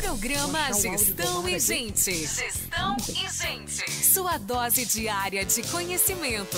Programa Gestão e Gente. Gestão e Gente. Sua dose diária de conhecimento.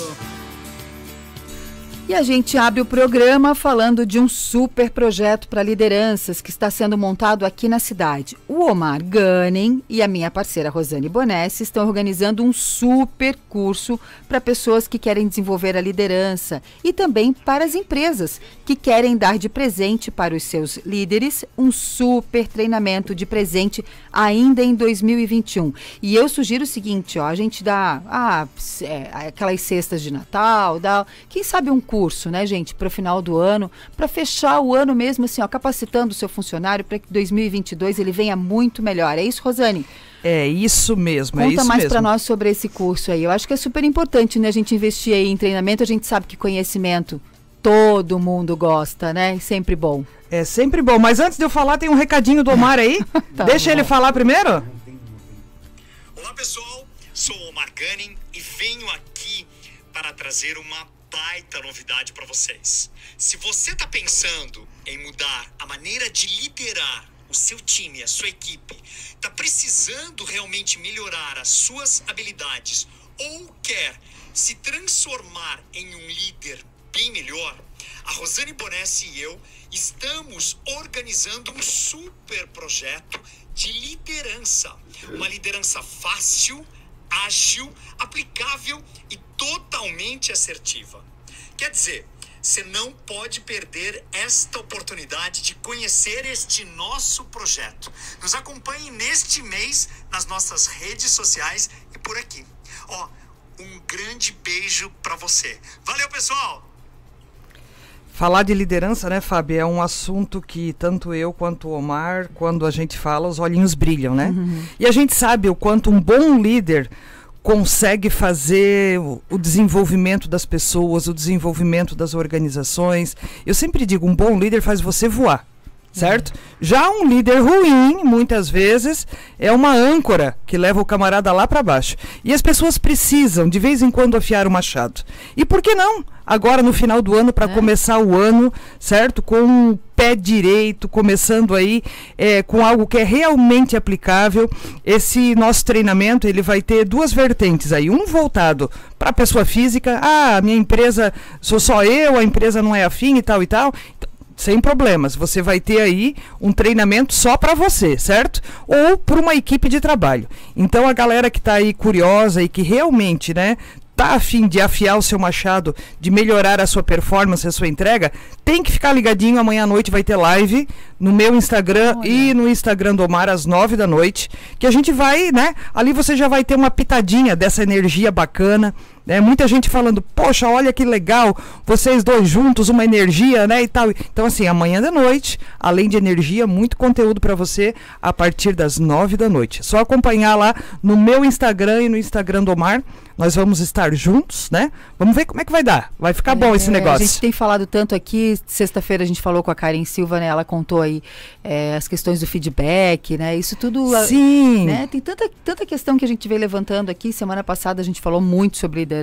E a gente abre o programa falando de um super projeto para lideranças que está sendo montado aqui na cidade. O Omar Gunning e a minha parceira Rosane Bonessi estão organizando um super curso para pessoas que querem desenvolver a liderança e também para as empresas que querem dar de presente para os seus líderes um super treinamento de presente ainda em 2021. E eu sugiro o seguinte, ó, a gente dá ah, é, aquelas cestas de Natal, dá, quem sabe um curso curso, né, gente, para o final do ano, para fechar o ano mesmo, assim, ó, capacitando o seu funcionário para que 2022 ele venha muito melhor. É isso, Rosane? É isso mesmo, é Conta é mais para nós sobre esse curso aí. Eu acho que é super importante, né, a gente investir aí em treinamento. A gente sabe que conhecimento todo mundo gosta, né? Sempre bom. É sempre bom. Mas antes de eu falar, tem um recadinho do Omar aí. tá Deixa bom. ele falar primeiro. Olá, pessoal. Sou o Omar Gunning e venho aqui para trazer uma baita novidade para vocês. Se você está pensando em mudar a maneira de liderar o seu time, a sua equipe, está precisando realmente melhorar as suas habilidades ou quer se transformar em um líder bem melhor, a Rosane Bonessi e eu estamos organizando um super projeto de liderança. Uma liderança fácil, ágil, aplicável e totalmente assertiva. Quer dizer, você não pode perder esta oportunidade de conhecer este nosso projeto. Nos acompanhe neste mês nas nossas redes sociais e por aqui. Ó, um grande beijo para você. Valeu, pessoal! Falar de liderança, né, Fábio, é um assunto que tanto eu quanto o Omar, quando a gente fala, os olhinhos brilham, né? Uhum. E a gente sabe o quanto um bom líder consegue fazer o desenvolvimento das pessoas, o desenvolvimento das organizações. Eu sempre digo, um bom líder faz você voar certo? Já um líder ruim, muitas vezes, é uma âncora que leva o camarada lá para baixo. E as pessoas precisam, de vez em quando, afiar o machado. E por que não? Agora, no final do ano, para é. começar o ano, certo? Com o pé direito, começando aí é, com algo que é realmente aplicável. Esse nosso treinamento, ele vai ter duas vertentes aí. Um voltado para a pessoa física. Ah, minha empresa, sou só eu, a empresa não é afim e tal e tal sem problemas. Você vai ter aí um treinamento só para você, certo? Ou para uma equipe de trabalho. Então a galera que está aí curiosa e que realmente, né, tá afim de afiar o seu machado, de melhorar a sua performance, a sua entrega, tem que ficar ligadinho. Amanhã à noite vai ter live no meu Instagram Olha. e no Instagram do Omar às nove da noite. Que a gente vai, né? Ali você já vai ter uma pitadinha dessa energia bacana. Né? Muita gente falando, poxa, olha que legal, vocês dois juntos, uma energia, né? E tal. Então, assim, amanhã da noite, além de energia, muito conteúdo para você a partir das nove da noite. Só acompanhar lá no meu Instagram e no Instagram do Omar. Nós vamos estar juntos, né? Vamos ver como é que vai dar. Vai ficar é, bom esse negócio. A gente tem falado tanto aqui, sexta-feira a gente falou com a Karen Silva, né? Ela contou aí é, as questões do feedback, né? Isso tudo. Sim. Né? Tem tanta, tanta questão que a gente veio levantando aqui. Semana passada a gente falou muito sobre liderança.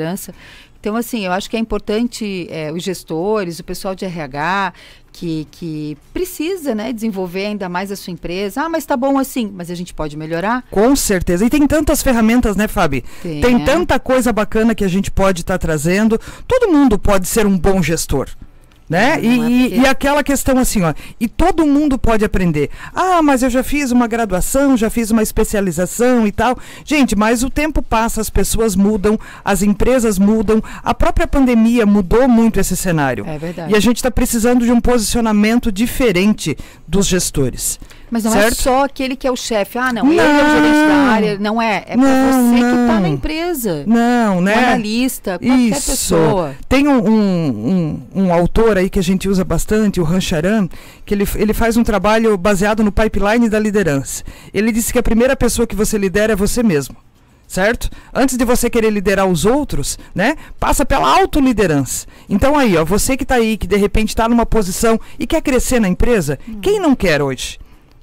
Então, assim, eu acho que é importante é, os gestores, o pessoal de RH, que, que precisa né, desenvolver ainda mais a sua empresa. Ah, mas tá bom assim, mas a gente pode melhorar? Com certeza. E tem tantas ferramentas, né, Fabi? Tem, tem tanta coisa bacana que a gente pode estar tá trazendo. Todo mundo pode ser um bom gestor né? E, é e, e, aquela questão assim, ó, e todo mundo pode aprender. Ah, mas eu já fiz uma graduação, já fiz uma especialização e tal. Gente, mas o tempo passa, as pessoas mudam, as empresas mudam, a própria pandemia mudou muito esse cenário. É verdade. E a gente está precisando de um posicionamento diferente dos gestores. Mas não é certo? é só aquele que é o chefe. Ah, não, não, ele é o gerente da área. Não é. É para você não. que está na empresa. Não, né? Analista, qualquer Isso. pessoa. Tem um, um, um, um, autor aí que a gente usa bastante, o Rancharan, que ele, ele faz um trabalho baseado no pipeline da liderança. Ele disse que a primeira pessoa que você lidera é você mesmo certo? Antes de você querer liderar os outros, né? Passa pela autoliderança. Então aí, ó, você que está aí, que de repente está numa posição e quer crescer na empresa, hum. quem não quer hoje?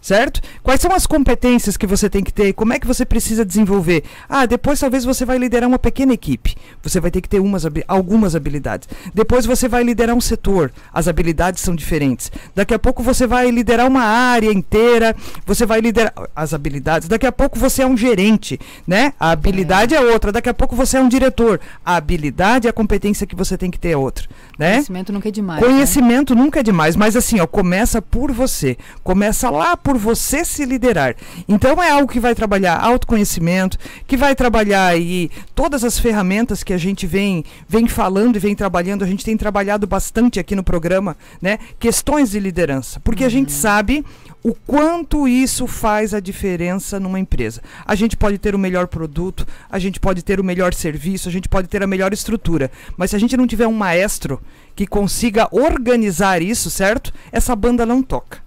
Certo? Quais são as competências que você tem que ter? Como é que você precisa desenvolver? Ah, depois talvez você vai liderar uma pequena equipe. Você vai ter que ter umas, algumas habilidades. Depois você vai liderar um setor. As habilidades são diferentes. Daqui a pouco você vai liderar uma área inteira. Você vai liderar as habilidades. Daqui a pouco você é um gerente, né? A habilidade é, é outra. Daqui a pouco você é um diretor. A habilidade e a competência que você tem que ter é outra, né? Conhecimento nunca é demais. Né? Conhecimento né? nunca é demais, mas assim, ó, começa por você. Começa lá por por você se liderar. Então é algo que vai trabalhar autoconhecimento, que vai trabalhar aí todas as ferramentas que a gente vem, vem falando e vem trabalhando. A gente tem trabalhado bastante aqui no programa, né? Questões de liderança. Porque uhum. a gente uhum. sabe o quanto isso faz a diferença numa empresa. A gente pode ter o melhor produto, a gente pode ter o melhor serviço, a gente pode ter a melhor estrutura, mas se a gente não tiver um maestro que consiga organizar isso, certo? Essa banda não toca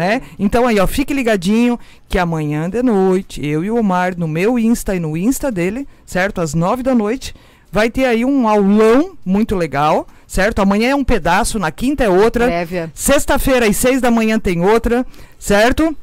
né? Então aí, ó, fique ligadinho que amanhã de noite, eu e o Omar, no meu Insta e no Insta dele, certo? Às nove da noite, vai ter aí um aulão muito legal, certo? Amanhã é um pedaço, na quinta é outra. Sexta-feira às seis da manhã tem outra, certo?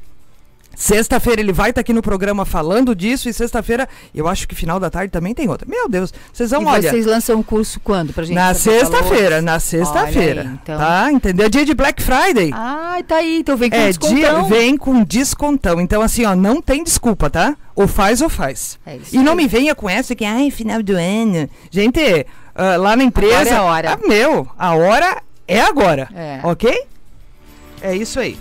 Sexta-feira ele vai estar tá aqui no programa falando disso e sexta-feira, eu acho que final da tarde também tem outra. Meu Deus, vocês vão, e olha... vocês lançam um curso quando pra gente? Na sexta-feira, na sexta-feira. Então. Tá? Entendeu? É dia de Black Friday. Ah, tá aí, então vem com é, descontão. Dia, vem com descontão. Então assim, ó, não tem desculpa, tá? Ou faz ou faz. É isso e aí. não me venha com essa que, ai, final do ano. Gente, uh, lá na empresa... Agora é a hora. Ah, meu, a hora é agora. É. Ok? É isso aí.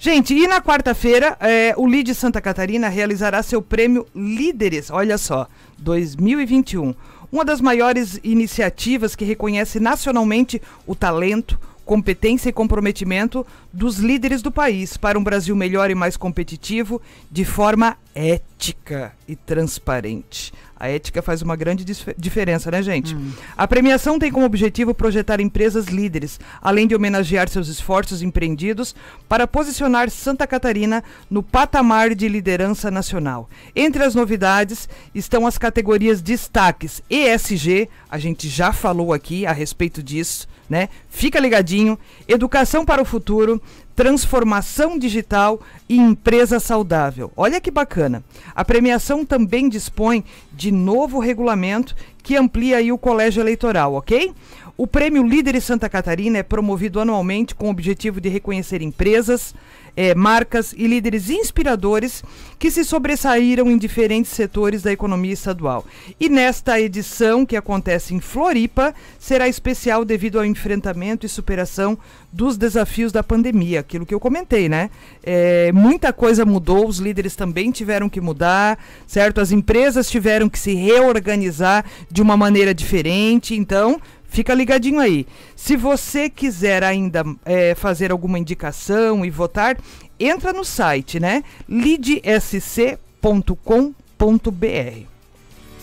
Gente, e na quarta-feira, é, o LID Santa Catarina realizará seu prêmio Líderes, olha só, 2021. Uma das maiores iniciativas que reconhece nacionalmente o talento, competência e comprometimento dos líderes do país para um Brasil melhor e mais competitivo de forma ética e transparente. A ética faz uma grande diferença, né, gente? Hum. A premiação tem como objetivo projetar empresas líderes, além de homenagear seus esforços empreendidos para posicionar Santa Catarina no patamar de liderança nacional. Entre as novidades estão as categorias destaques ESG, a gente já falou aqui a respeito disso, né? Fica ligadinho. Educação para o futuro, transformação digital e empresa saudável. Olha que bacana. A premiação também dispõe de novo regulamento que amplia aí o colégio eleitoral, ok? O Prêmio Líderes Santa Catarina é promovido anualmente com o objetivo de reconhecer empresas, é, marcas e líderes inspiradores que se sobressaíram em diferentes setores da economia estadual. E nesta edição, que acontece em Floripa, será especial devido ao enfrentamento e superação dos desafios da pandemia, aquilo que eu comentei, né? É, muita coisa mudou, os líderes também tiveram que mudar, certo? As empresas tiveram que se reorganizar de uma maneira diferente, então Fica ligadinho aí. Se você quiser ainda é, fazer alguma indicação e votar, entra no site, né? lidsc.com.br.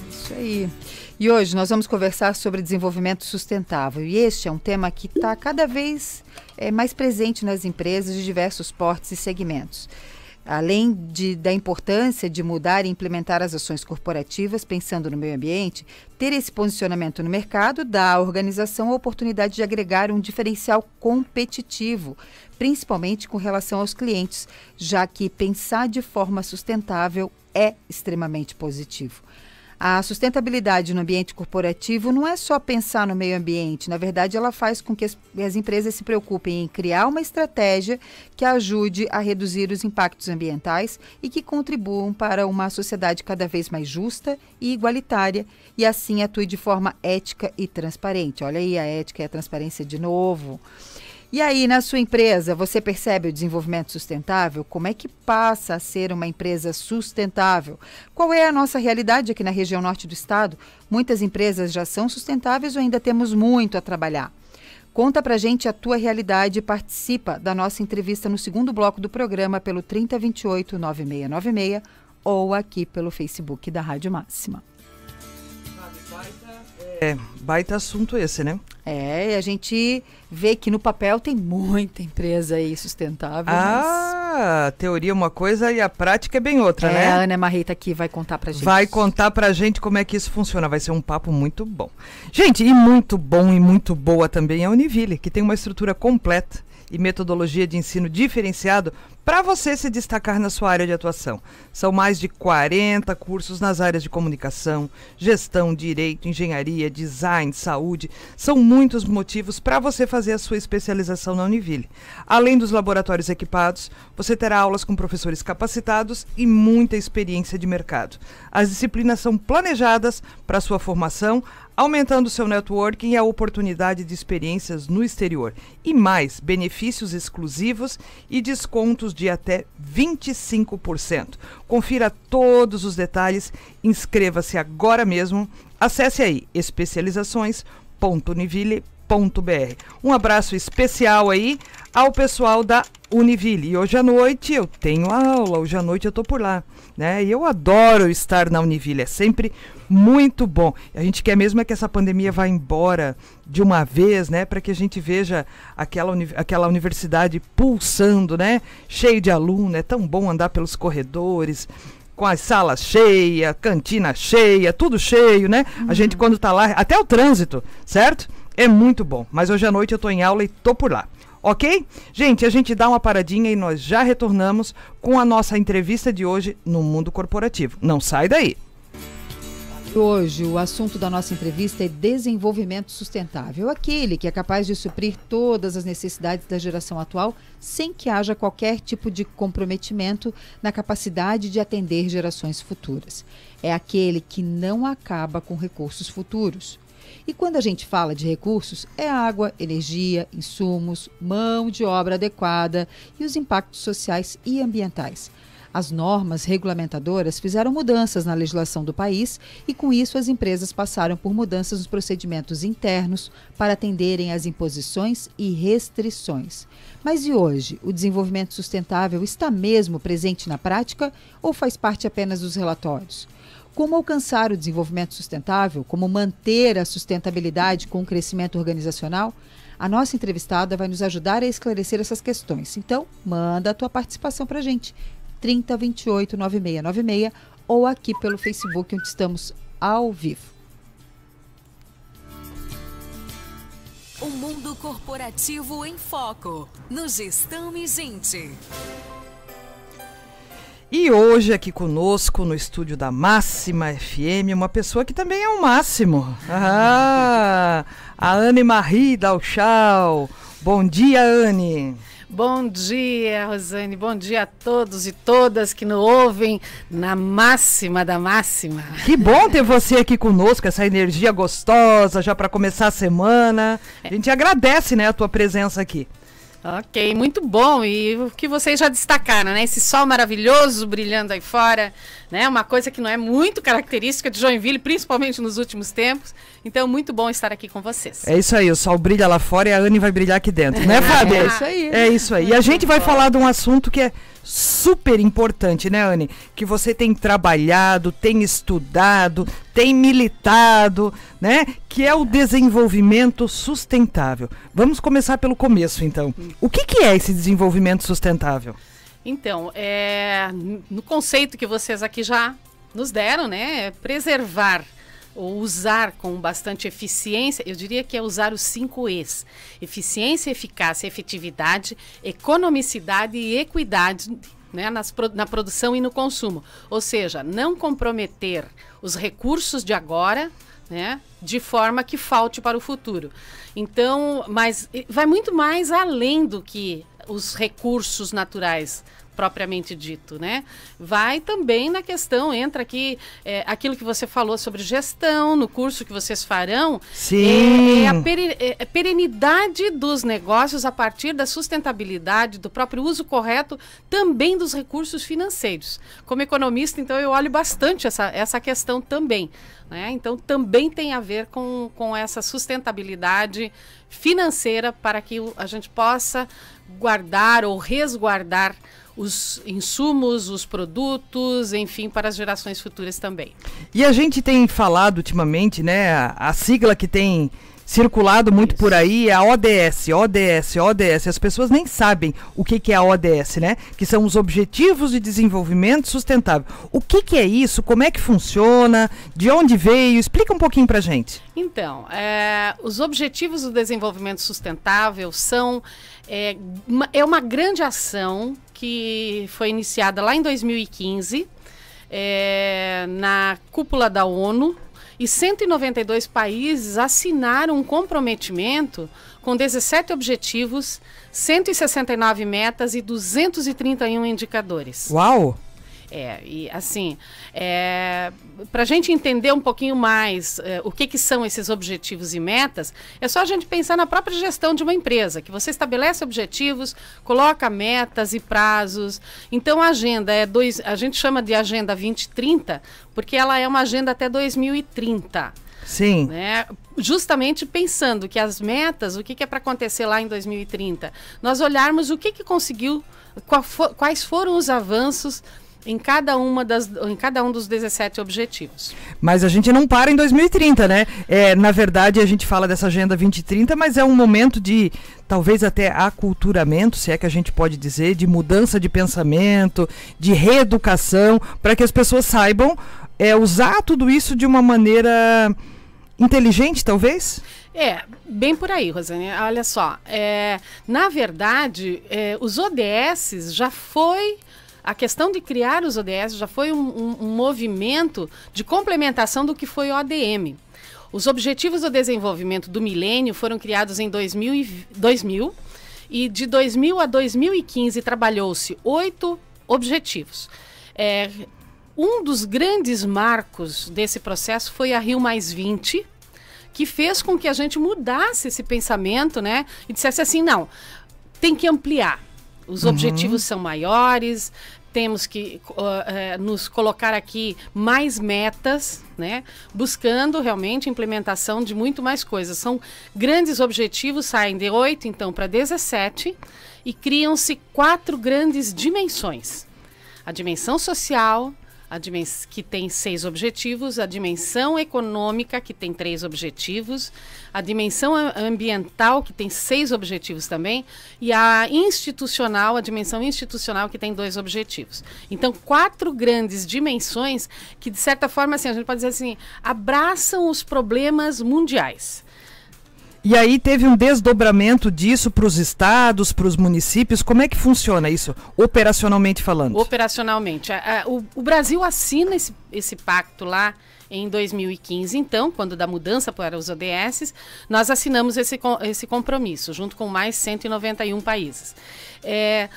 Isso aí. E hoje nós vamos conversar sobre desenvolvimento sustentável. E este é um tema que está cada vez é, mais presente nas empresas de diversos portes e segmentos além de, da importância de mudar e implementar as ações corporativas pensando no meio ambiente, ter esse posicionamento no mercado dá à organização a oportunidade de agregar um diferencial competitivo, principalmente com relação aos clientes, já que pensar de forma sustentável é extremamente positivo. A sustentabilidade no ambiente corporativo não é só pensar no meio ambiente, na verdade, ela faz com que as, as, empresas se preocupem em criar uma estratégia que ajude a reduzir os impactos ambientais e que contribuam para uma sociedade cada vez mais justa e igualitária e assim atue de forma ética e transparente. Olha aí a ética e a transparência de novo. E aí, na sua empresa, você percebe o desenvolvimento sustentável? Como é que passa a ser uma empresa sustentável? Qual é a nossa realidade aqui na região norte do estado? Muitas empresas já são sustentáveis ou ainda temos muito a trabalhar? Conta pra gente a tua realidade e participa da nossa entrevista no segundo bloco do programa pelo 3028 9696 ou aqui pelo Facebook da Rádio Máxima. É, baita assunto esse, né? É, e a gente vê que no papel tem muita empresa aí sustentável. Ah, mas... teoria é uma coisa e a prática é bem outra, é, né? A Ana Marreta aqui vai contar pra gente. Vai contar pra gente como é que isso funciona. Vai ser um papo muito bom. Gente, e muito bom e muito boa também é a Univille, que tem uma estrutura completa e metodologia de ensino diferenciado para você se destacar na sua área de atuação. São mais de 40 cursos nas áreas de comunicação, gestão, direito, engenharia, design, saúde. São muitos motivos para você fazer a sua especialização na Univille. Além dos laboratórios equipados, você terá aulas com professores capacitados e muita experiência de mercado. As disciplinas são planejadas para sua formação, aumentando seu networking e a oportunidade de experiências no exterior. E mais, benefícios exclusivos e descontos de até 25%. Confira todos os detalhes, inscreva-se agora mesmo. Acesse aí especializações.univille.br. Um abraço especial aí ao pessoal da Univille. E hoje à noite eu tenho aula, hoje à noite eu tô por lá, né? E eu adoro estar na Univille, é sempre muito bom. A gente quer mesmo é que essa pandemia vá embora de uma vez, né, para que a gente veja aquela, uni aquela universidade pulsando, né, cheio de aluno, é tão bom andar pelos corredores, com as salas cheias, cantina cheia, tudo cheio, né? Uhum. A gente quando tá lá, até o trânsito, certo? É muito bom. Mas hoje à noite eu tô em aula e tô por lá. Ok? Gente, a gente dá uma paradinha e nós já retornamos com a nossa entrevista de hoje no mundo corporativo. Não sai daí! Hoje, o assunto da nossa entrevista é desenvolvimento sustentável aquele que é capaz de suprir todas as necessidades da geração atual sem que haja qualquer tipo de comprometimento na capacidade de atender gerações futuras. É aquele que não acaba com recursos futuros. E quando a gente fala de recursos, é água, energia, insumos, mão de obra adequada e os impactos sociais e ambientais. As normas regulamentadoras fizeram mudanças na legislação do país e, com isso, as empresas passaram por mudanças nos procedimentos internos para atenderem às imposições e restrições. Mas e hoje? O desenvolvimento sustentável está mesmo presente na prática ou faz parte apenas dos relatórios? Como alcançar o desenvolvimento sustentável? Como manter a sustentabilidade com o crescimento organizacional? A nossa entrevistada vai nos ajudar a esclarecer essas questões. Então, manda a tua participação para a gente. 3028 9696 ou aqui pelo Facebook, onde estamos ao vivo. O mundo corporativo em foco, no Gestão e Gente. E hoje aqui conosco no estúdio da Máxima FM, uma pessoa que também é um máximo. Ah, a Anne Marie Dalchal. Bom dia, Anne. Bom dia, Rosane. Bom dia a todos e todas que nos ouvem na máxima da máxima. Que bom ter você aqui conosco, essa energia gostosa já para começar a semana. A gente agradece, né, a tua presença aqui. Ok, muito bom. E o que vocês já destacaram, né? Esse sol maravilhoso brilhando aí fora, né? Uma coisa que não é muito característica de Joinville, principalmente nos últimos tempos. Então, muito bom estar aqui com vocês. É isso aí, o sol brilha lá fora e a Anne vai brilhar aqui dentro, né, Fábio? É isso aí. É isso aí. E a gente vai falar de um assunto que é super importante, né, Anne? Que você tem trabalhado, tem estudado, tem militado, né? Que é o desenvolvimento sustentável. Vamos começar pelo começo, então. O que, que é esse desenvolvimento sustentável? Então, é, no conceito que vocês aqui já nos deram, né? É preservar ou usar com bastante eficiência, eu diria que é usar os cinco E's: eficiência, eficácia, efetividade, economicidade e equidade né, nas, na produção e no consumo. Ou seja, não comprometer os recursos de agora né, de forma que falte para o futuro. Então, mas vai muito mais além do que os recursos naturais propriamente dito, né? Vai também na questão, entra aqui é, aquilo que você falou sobre gestão, no curso que vocês farão. Sim. É, é a peri, é, é perenidade dos negócios a partir da sustentabilidade, do próprio uso correto também dos recursos financeiros. Como economista, então, eu olho bastante essa, essa questão também. Né? Então, também tem a ver com, com essa sustentabilidade financeira para que a gente possa guardar ou resguardar os insumos, os produtos, enfim, para as gerações futuras também. E a gente tem falado ultimamente, né, a, a sigla que tem circulado muito Isso. por aí é a ODS, ODS, ODS. As pessoas nem sabem o que, que é a ODS, né? Que são os Objetivos de Desenvolvimento Sustentável. O que, que é isso? Como é que funciona? De onde veio? Explica um pouquinho pra gente. Então, é, os Objetivos do Desenvolvimento Sustentável são é uma, é uma grande ação que foi iniciada lá em 2015, é, na cúpula da ONU, e 192 países assinaram um comprometimento com 17 objetivos, 169 metas e 231 indicadores. Uau! É, e assim, é, para a gente entender um pouquinho mais é, o que, que são esses objetivos e metas, é só a gente pensar na própria gestão de uma empresa, que você estabelece objetivos, coloca metas e prazos. Então a agenda é dois, a gente chama de agenda 2030, porque ela é uma agenda até 2030. Sim. Né? Justamente pensando que as metas, o que, que é para acontecer lá em 2030, nós olharmos o que, que conseguiu, quais foram os avanços em cada, uma das, em cada um dos 17 objetivos. Mas a gente não para em 2030, né? É, na verdade, a gente fala dessa Agenda 2030, mas é um momento de talvez até aculturamento, se é que a gente pode dizer, de mudança de pensamento, de reeducação, para que as pessoas saibam é, usar tudo isso de uma maneira inteligente, talvez? É, bem por aí, Rosane. Olha só, é, na verdade, é, os ODS já foi a questão de criar os ODS já foi um, um, um movimento de complementação do que foi o ODM. Os Objetivos do Desenvolvimento do Milênio foram criados em 2000 e, 2000 e de 2000 a 2015 trabalhou-se oito objetivos. É, um dos grandes marcos desse processo foi a Rio Mais 20, que fez com que a gente mudasse esse pensamento, né? E dissesse assim, não, tem que ampliar. Os uhum. objetivos são maiores, temos que uh, uh, nos colocar aqui mais metas, né? buscando realmente implementação de muito mais coisas. São grandes objetivos, saem de 8 então para 17 e criam-se quatro grandes dimensões. A dimensão social, a que tem seis objetivos, a dimensão econômica, que tem três objetivos, a dimensão ambiental, que tem seis objetivos também, e a institucional, a dimensão institucional, que tem dois objetivos. Então, quatro grandes dimensões que, de certa forma, assim, a gente pode dizer assim, abraçam os problemas mundiais. E aí teve um desdobramento disso para os estados, para os municípios. Como é que funciona isso, operacionalmente falando? Operacionalmente. o, o, Brasil assina esse, esse pacto lá em 2015, então, quando da mudança para os ODS, nós assinamos esse, esse compromisso, junto com mais 191 países. É,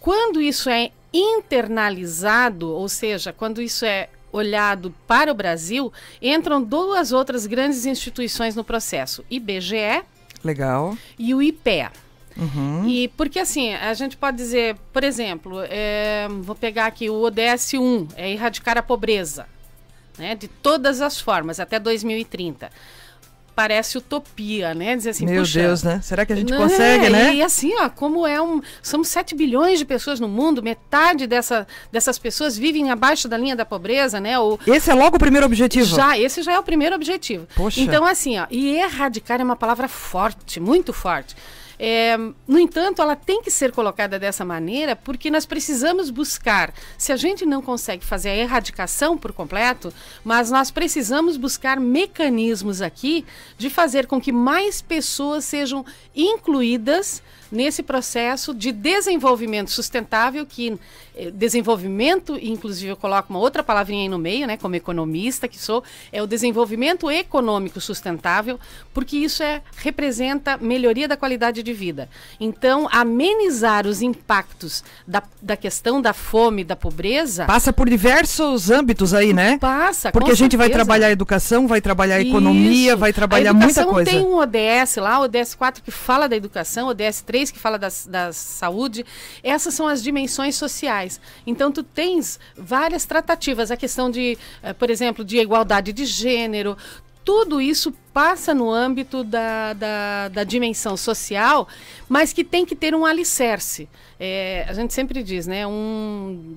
quando isso é internalizado, ou seja, quando isso é olhado para o Brasil, entram duas outras grandes instituições no processo: IBGE Legal. e o IPEA. Uhum. E porque assim, a gente pode dizer, por exemplo, é, vou pegar aqui o ODS 1, é erradicar a pobreza, né, de todas as formas, até 2030 parece utopia, né? Dizer assim, Meu Deus, né? Será que a gente né? consegue, né? E assim, ó, como é um. Somos 7 bilhões de pessoas no mundo, metade dessa, dessas pessoas vivem abaixo da linha da pobreza, né? Ou, esse é logo o primeiro objetivo? Já, esse já é o primeiro objetivo. Poxa. Então, assim, ó, e erradicar é uma palavra forte, muito forte. É, no entanto, ela tem que ser colocada dessa maneira porque nós precisamos buscar. Se a gente não consegue fazer a erradicação por completo, mas nós precisamos buscar mecanismos aqui de fazer com que mais pessoas sejam incluídas nesse processo de desenvolvimento sustentável, que eh, desenvolvimento, inclusive eu coloco uma outra palavrinha aí no meio, né, como economista que sou, é o desenvolvimento econômico sustentável, porque isso é, representa melhoria da qualidade de vida. Então, amenizar os impactos da, da questão da fome, da pobreza. Passa por diversos âmbitos aí, né? Passa, Porque a gente certeza. vai trabalhar educação, vai trabalhar economia, isso. vai trabalhar muita coisa. tem um ODS lá, o ODS 4 que fala da educação, o ODS 3 que fala das, da saúde. Essas são as dimensões sociais. Então, tu tens várias tratativas. A questão de, uh, por exemplo, de igualdade de gênero, tudo isso passa no âmbito da, da, da, dimensão social, mas que tem que ter um alicerce. É, a gente sempre diz, né? Um,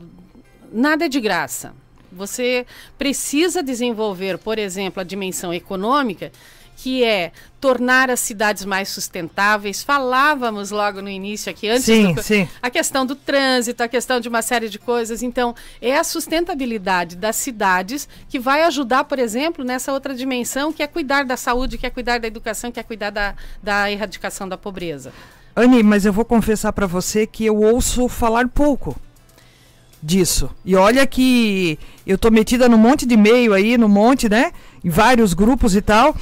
nada é de graça. Você precisa desenvolver, por exemplo, a dimensão econômica que é tornar as cidades mais sustentáveis. Falávamos logo no início aqui, antes sim, do, sim. a questão do trânsito, a questão de uma série de coisas. Então, é a sustentabilidade das cidades que vai ajudar, por exemplo, nessa outra dimensão, que é cuidar da saúde, que é cuidar da educação, que é cuidar da, da erradicação da pobreza. Anne, mas eu vou confessar para você que eu ouço falar pouco disso. E olha que eu tô metida num monte de e-mail aí, no monte, né? Em vários grupos e tal.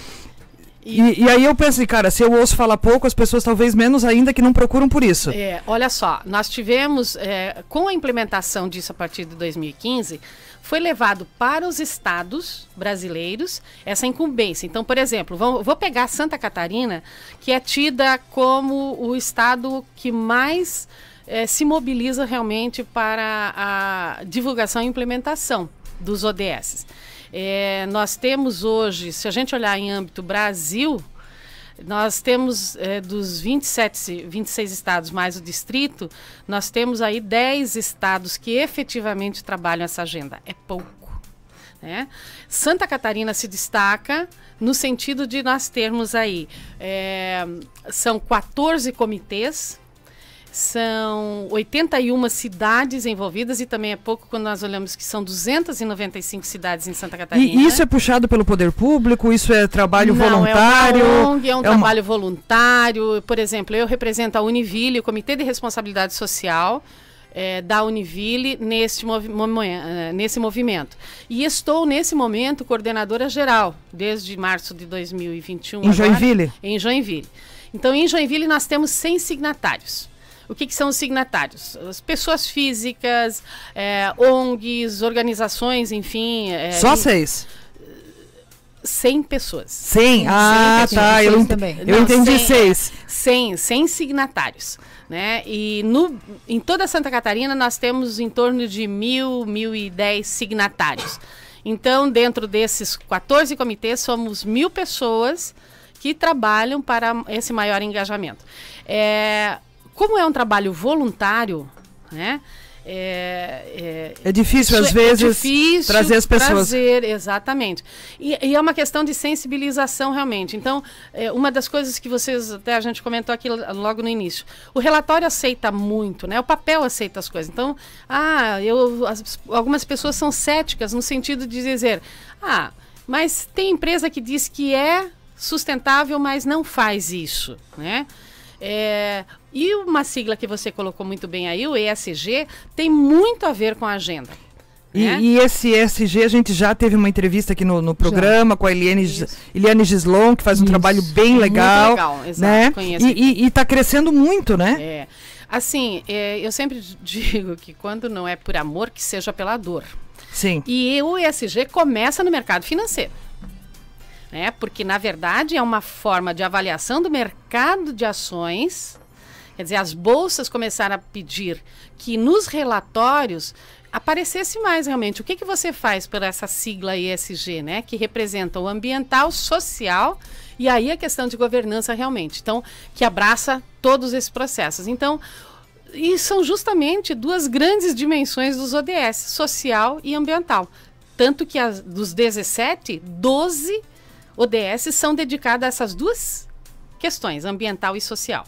E, e, aí eu pensei, cara, se eu ouço falar pouco, as pessoas talvez menos ainda que não procuram por isso. É, olha só, nós tivemos, é, com a implementação disso a partir de 2015, foi levado para os estados brasileiros essa incumbência. Então, por exemplo, vou, vou pegar Santa Catarina, que é tida como o estado que mais é, se mobiliza realmente para a divulgação e implementação dos ODS. É, nós temos hoje, se a gente olhar em âmbito Brasil, nós temos é, dos 27, 26 estados mais o distrito, nós temos aí 10 estados que efetivamente trabalham essa agenda. É pouco. Né? Santa Catarina se destaca no sentido de nós termos aí, é, são 14 comitês são 81 cidades envolvidas e também é pouco quando nós olhamos que são 295 cidades em Santa Catarina. E isso é puxado pelo poder público? Isso é trabalho Não, voluntário? É, uma ONG, é um é trabalho uma... voluntário. Por exemplo, eu represento a Univille, o Comitê de Responsabilidade Social. É, da Univille neste movi eh, nesse movimento. E estou, nesse momento, coordenadora geral, desde março de 2021. Em agora, Joinville? Em Joinville. Então, em Joinville, nós temos 100 signatários. O que, que são os signatários? As pessoas físicas, é, ONGs, organizações, enfim. É, Só seis? 100 pessoas. 100? Ah, 100 pessoas. tá. Eu, ent também. eu Não, entendi 100, seis. 100, 100 signatários. Né? E no, em toda Santa Catarina nós temos em torno de mil, mil e dez signatários. Então, dentro desses 14 comitês, somos mil pessoas que trabalham para esse maior engajamento. É, como é um trabalho voluntário, né? É, é, é difícil, às é vezes, difícil trazer as pessoas. Trazer, exatamente. E, e, é uma questão de sensibilização, realmente. Então, é, uma das coisas que vocês, até a gente comentou aqui logo no início, o relatório aceita muito, né? O papel aceita as coisas. Então, ah, eu, as, algumas pessoas são céticas no sentido de dizer, ah, mas tem empresa que diz que é sustentável, mas não faz isso, né? É, e uma sigla que você colocou muito bem aí, o ESG, tem muito a ver com a agenda. E, né? e, esse ESG, a gente já teve uma entrevista aqui no, no programa já. com a Eliane, Eliane Gislon, que faz um Isso. trabalho bem legal. Muito legal, exato. Né? E está crescendo muito, né? É. Assim, é, eu sempre digo que quando não é por amor, que seja pela dor. Sim. E o ESG começa no mercado financeiro né? Porque na verdade é uma forma de avaliação do mercado de ações. Quer dizer, as bolsas começaram a pedir que nos relatórios aparecesse mais realmente. O que, que você faz por essa sigla ESG, né? Que representa o ambiental, social e aí a questão de governança realmente. Então, que abraça todos esses processos. Então, e são justamente duas grandes dimensões dos ODS, social e ambiental. Tanto que as, dos 17, 12 ODS são dedicadas a essas duas questões, ambiental e social.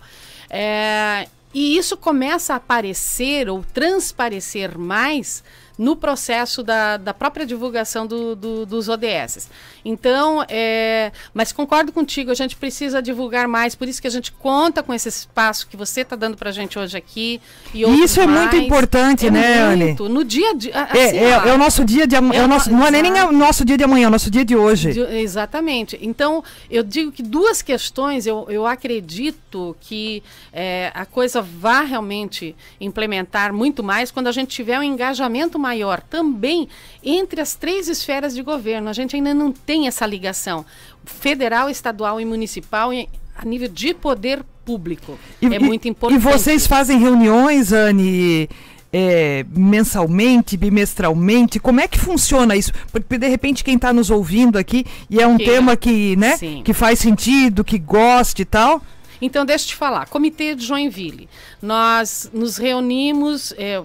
É, e isso começa a aparecer ou transparecer mais no processo da, da própria divulgação do, do, dos ODS. Então, é, mas concordo contigo, a gente precisa divulgar mais, por isso que a gente conta com esse espaço que você está dando para a gente hoje aqui. E, isso é mais. muito importante, é né, muito. Anne? No dia de. Assim, é, é, é, o nosso dia de amanhã. É, é nosso, não é nem o nosso dia de amanhã, é o nosso dia de hoje. De, exatamente. Então, eu digo que duas questões, eu, eu acredito que é, a coisa vá realmente implementar muito mais quando a gente tiver um engajamento maior também entre as três esferas de governo. A gente ainda não tem essa ligação federal, estadual e municipal a nível de poder público. E, é muito importante. E vocês fazem reuniões, Anne? É, mensalmente, bimestralmente? Como é que funciona isso? Porque de repente quem está nos ouvindo aqui e é um tema que, né, que faz sentido, que goste e tal. Então, deixa eu te falar. Comitê de Joinville. Nós nos reunimos, é,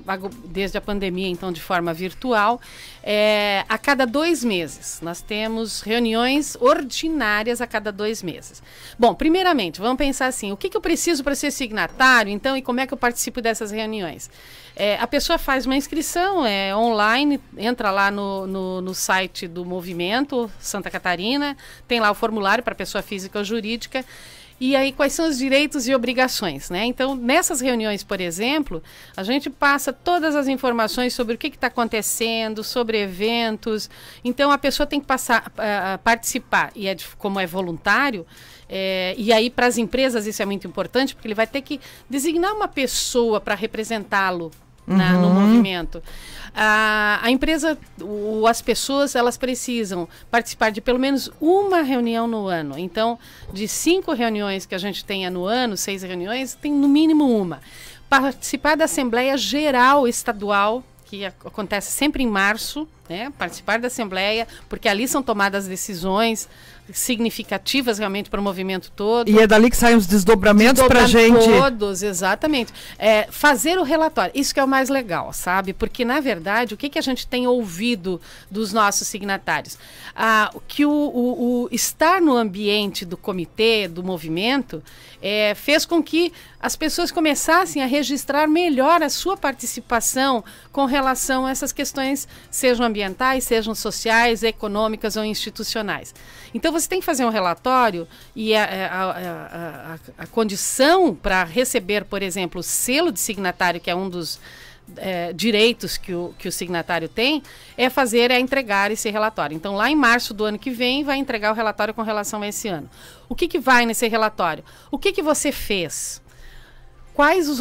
desde a pandemia, então, de forma virtual, é, a cada dois meses. Nós temos reuniões ordinárias a cada dois meses. Bom, primeiramente, vamos pensar assim: o que, que eu preciso para ser signatário, então, e como é que eu participo dessas reuniões? É, a pessoa faz uma inscrição é, online, entra lá no, no, no, site do movimento Santa Catarina, tem lá o formulário para pessoa física ou jurídica E aí, quais são os direitos e obrigações, né? Então, nessas reuniões, por exemplo, a gente passa todas as informações sobre o que está acontecendo, sobre eventos. Então, a pessoa tem que passar, uh, participar, e é de, como é voluntário, é, e aí, para as empresas, isso é muito importante, porque ele vai ter que designar uma pessoa para representá-lo uhum. no movimento. A, a empresa, o, as pessoas, elas precisam participar de pelo menos uma reunião no ano. Então, de cinco reuniões que a gente tenha no ano, seis reuniões, tem no mínimo uma. Participar da Assembleia Geral Estadual, que acontece sempre em março, né? participar da Assembleia, porque ali são tomadas decisões significativas realmente para o movimento todo. E é dali que saem os desdobramentos para a gente. Todos, exatamente. É, fazer o relatório, isso que é o mais legal, sabe? Porque, na verdade, o que, que a gente tem ouvido dos nossos signatários? Ah, que o, o, o estar no ambiente do comitê, do movimento, é, fez com que as pessoas começassem a registrar melhor a sua participação com relação a essas questões, sejam ambientais, sejam sociais, econômicas ou institucionais. Então você tem que fazer um relatório e a, a, a, a condição para receber, por exemplo, o selo de signatário, que é um dos é, direitos que o, que o signatário tem, é fazer, é entregar esse relatório. Então, lá em março do ano que vem, vai entregar o relatório com relação a esse ano. O que, que vai nesse relatório? O que, que você fez? Quais os,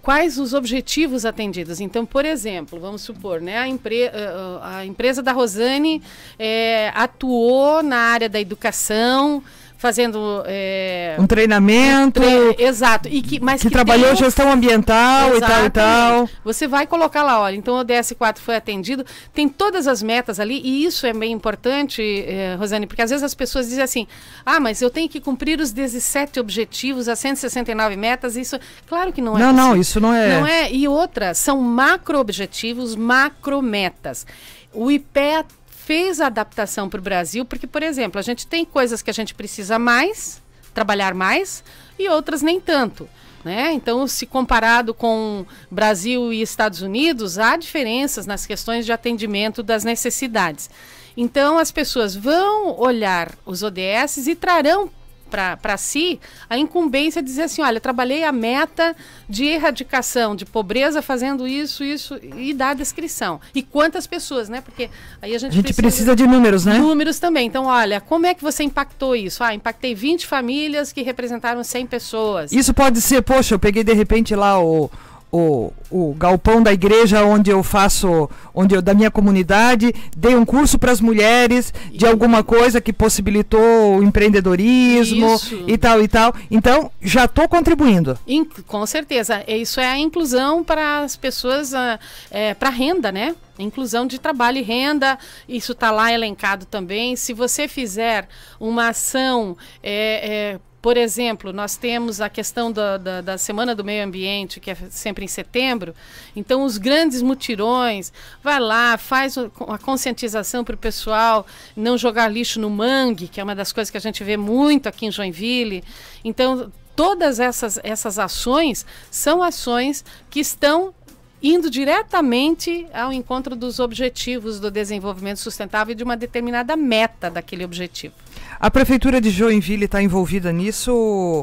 quais os objetivos atendidos? Então, por exemplo, vamos supor, né, a, empre eh, eh, a empresa da Rosane é, atuou na área da educação, fazendo é, um treinamento. Um tre exato. E que, mas que, que trabalhou gestão ambiental Exatamente. e tal e tal. Você vai colocar lá, olha, então o DS4 foi atendido, tem todas as metas ali, e isso é bem importante, eh, Rosane, porque às vezes as pessoas dizem assim: ah, mas eu tenho que cumprir os 17 objetivos, as 169 metas, isso. Claro que não é. Não, possível. não, isso não é. Não é. E outra, são macro objetivos, macro metas. O IPEA fez a adaptação para o Brasil, porque, por exemplo, a gente tem coisas que a gente precisa mais, trabalhar mais, e outras nem tanto. Né? Então, se comparado com Brasil e Estados Unidos, há diferenças nas questões de atendimento das necessidades. Então, as pessoas vão olhar os ODS e trarão para si a incumbência de dizer assim, olha, trabalhei a meta de erradicação de pobreza fazendo isso, isso e dar a descrição. E quantas pessoas, né? Porque aí a gente, a gente precisa, precisa de números, né? Números também. Então, olha, como é que você impactou isso? Ah, impactei 20 famílias que representaram 100 pessoas. Isso pode ser, poxa, eu peguei de repente lá o o, o galpão da igreja onde eu faço, onde eu, da minha comunidade, dei um curso para as mulheres de alguma coisa que possibilitou o empreendedorismo isso. e tal e tal. Então, já estou contribuindo. In, com certeza. Isso é a inclusão para as pessoas, uh, é, para renda, né? Inclusão de trabalho e renda, isso está lá elencado também. Se você fizer uma ação é, é, por exemplo, nós temos a questão da, da, da, Semana do Meio Ambiente, que é sempre em setembro. Então, os grandes mutirões, vai lá, faz a conscientização para o pessoal não jogar lixo no mangue, que é uma das coisas que a gente vê muito aqui em Joinville. Então, todas essas, essas ações são ações que estão indo diretamente ao encontro dos objetivos do desenvolvimento sustentável e de uma determinada meta daquele objetivo. A prefeitura de Joinville está envolvida nisso,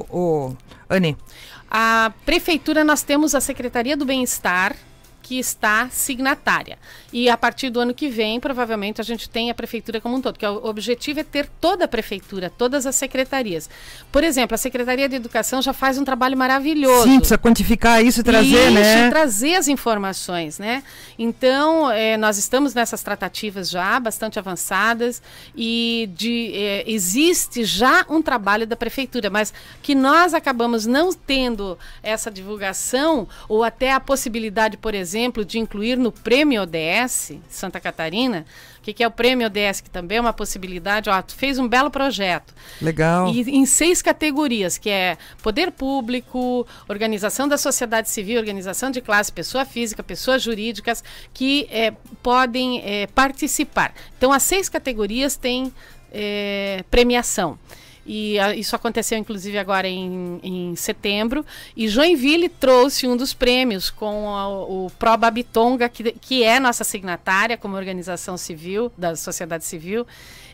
ou, Anne? A prefeitura nós temos a Secretaria do Bem-Estar, que está signatária. E a partir do ano que vem, provavelmente, a gente tem a prefeitura como um todo, que é o objetivo é ter toda a prefeitura, todas as secretarias. Por exemplo, a Secretaria de Educação já faz um trabalho maravilhoso. Sim, precisa quantificar isso e trazer, isso, né? trazer as informações, né? Então, é, nós estamos nessas tratativas já bastante avançadas e de, é, existe já um trabalho da prefeitura, mas que nós acabamos não tendo essa divulgação ou até a possibilidade, por exemplo, de incluir no Prêmio ODS Santa Catarina, o que, que, é o Prêmio ODS, que também é uma possibilidade, ó, fez um belo projeto. Legal. E em seis categorias, que é poder público, organização da sociedade civil, organização de classe, pessoa física, pessoas jurídicas, que é, podem é, participar. Então, as seis categorias têm é, premiação. E a, isso aconteceu inclusive agora em, em setembro. E Joinville trouxe um dos prêmios com a, o Pro Babitonga, que, que é nossa signatária como organização civil, da sociedade civil,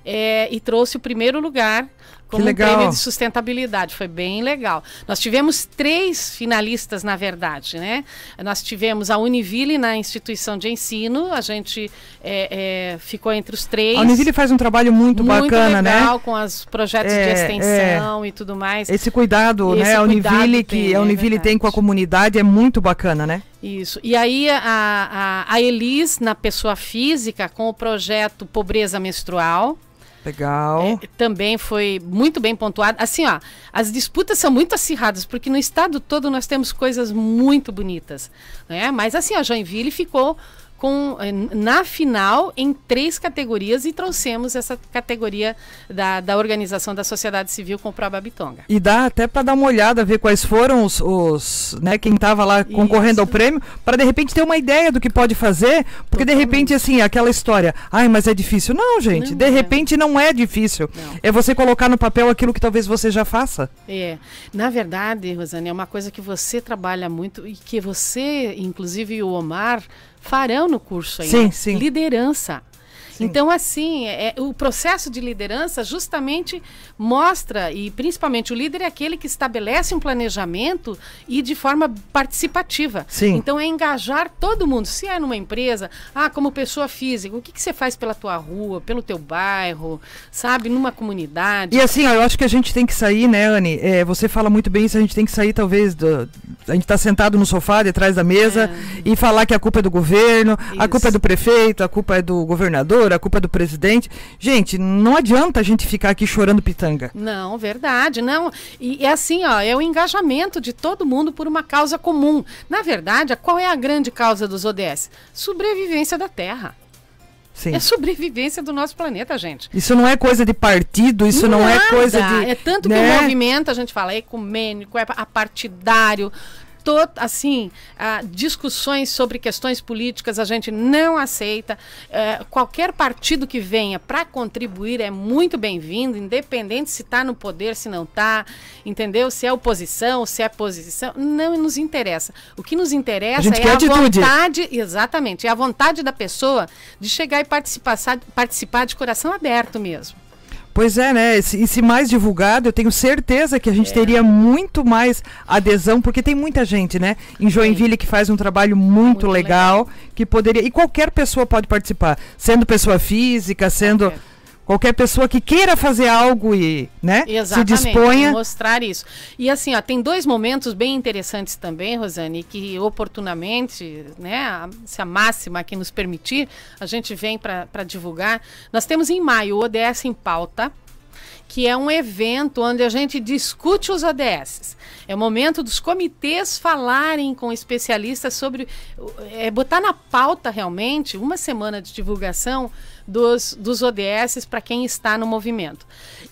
é, e trouxe o primeiro lugar como um prêmio de sustentabilidade. Foi bem legal. Nós tivemos três finalistas, na verdade, né? Nós tivemos a Univille na instituição de ensino, a gente é, é, ficou entre os três. A Univille faz um trabalho muito, muito bacana, né? legal, com os projetos é, de extensão e tudo mais. Esse cuidado, Esse né? A Univille que tem, a Univille tem com a comunidade é muito bacana, né? Isso. E aí a, a, a Elis, na pessoa física, com o projeto Pobreza Menstrual, Legal. É, também foi muito bem pontuado. Assim, ó, as disputas são muito acirradas, porque no estado todo nós temos coisas muito bonitas. Né? Mas assim, a Joinville ficou com, eh, na final em três categorias e trouxemos essa categoria da, da organização da sociedade civil com o Proba Bitonga. E dá até para dar uma olhada, ver quais foram os, os né, quem estava lá concorrendo Isso. ao prêmio, para de repente ter uma ideia do que pode fazer, porque Totalmente. de repente assim, aquela história, ai, mas é difícil. Não, gente, não de é. repente não é difícil. Não. É você colocar no papel aquilo que talvez você já faça. É. Na verdade, Rosane, é uma coisa que você trabalha muito e que você, inclusive o Omar, farão no curso aí. Sim, sim. Liderança. Sim. Então, assim, é, o processo de liderança justamente mostra, e principalmente o líder é aquele que estabelece um planejamento e de forma participativa. Sim. Então, é engajar todo mundo. Se é numa empresa, ah, como pessoa física, o que, que você faz pela tua rua, pelo teu bairro, sabe, numa comunidade. E assim, eu acho que a gente tem que sair, né, Anne? É, você fala muito bem isso, a gente tem que sair, talvez, do, a gente está sentado no sofá, detrás da mesa, é. e falar que a culpa é do governo, isso. a culpa é do prefeito, a culpa é do governador, a culpa é do presidente. Gente, não adianta a gente ficar aqui chorando pitanga. Não, verdade, não. E é assim, ó, é o engajamento de todo mundo por uma causa comum. Na verdade, qual é a grande causa dos ODS? Sobrevivência da Terra. Sim. É sobrevivência do nosso planeta, gente. Isso não é coisa de partido, isso Nada. não é coisa de. É tanto né? que o movimento, a gente fala, é ecumênico, é apartidário to, assim, ah, discussões sobre questões políticas a gente não aceita. Eh, qualquer partido que venha para contribuir é muito bem-vindo, independente se está no poder, se não está, entendeu? Se é oposição, se é posição, não nos interessa. O que nos interessa a é a atitude. vontade, exatamente, é a vontade da pessoa de chegar e participar, participar de coração aberto mesmo. Pois é, né? E se mais divulgado, eu tenho certeza que a gente é. teria muito mais adesão, porque tem muita gente, né? Em Joinville que faz um trabalho muito, muito legal, legal, que poderia. E qualquer pessoa pode participar, sendo pessoa física, sendo. Qualquer qualquer pessoa que queira fazer algo e né, Exatamente, se disponha. mostrar isso. E assim, ó, tem dois momentos bem interessantes também, Rosane, que oportunamente, né, se a máxima que nos permitir, a gente vem para divulgar. Nós temos em maio o ODS em pauta, que é um evento onde a gente discute os ODS. É o momento dos comitês falarem com especialistas sobre. É, botar na pauta realmente uma semana de divulgação dos, dos ODS para quem está no movimento.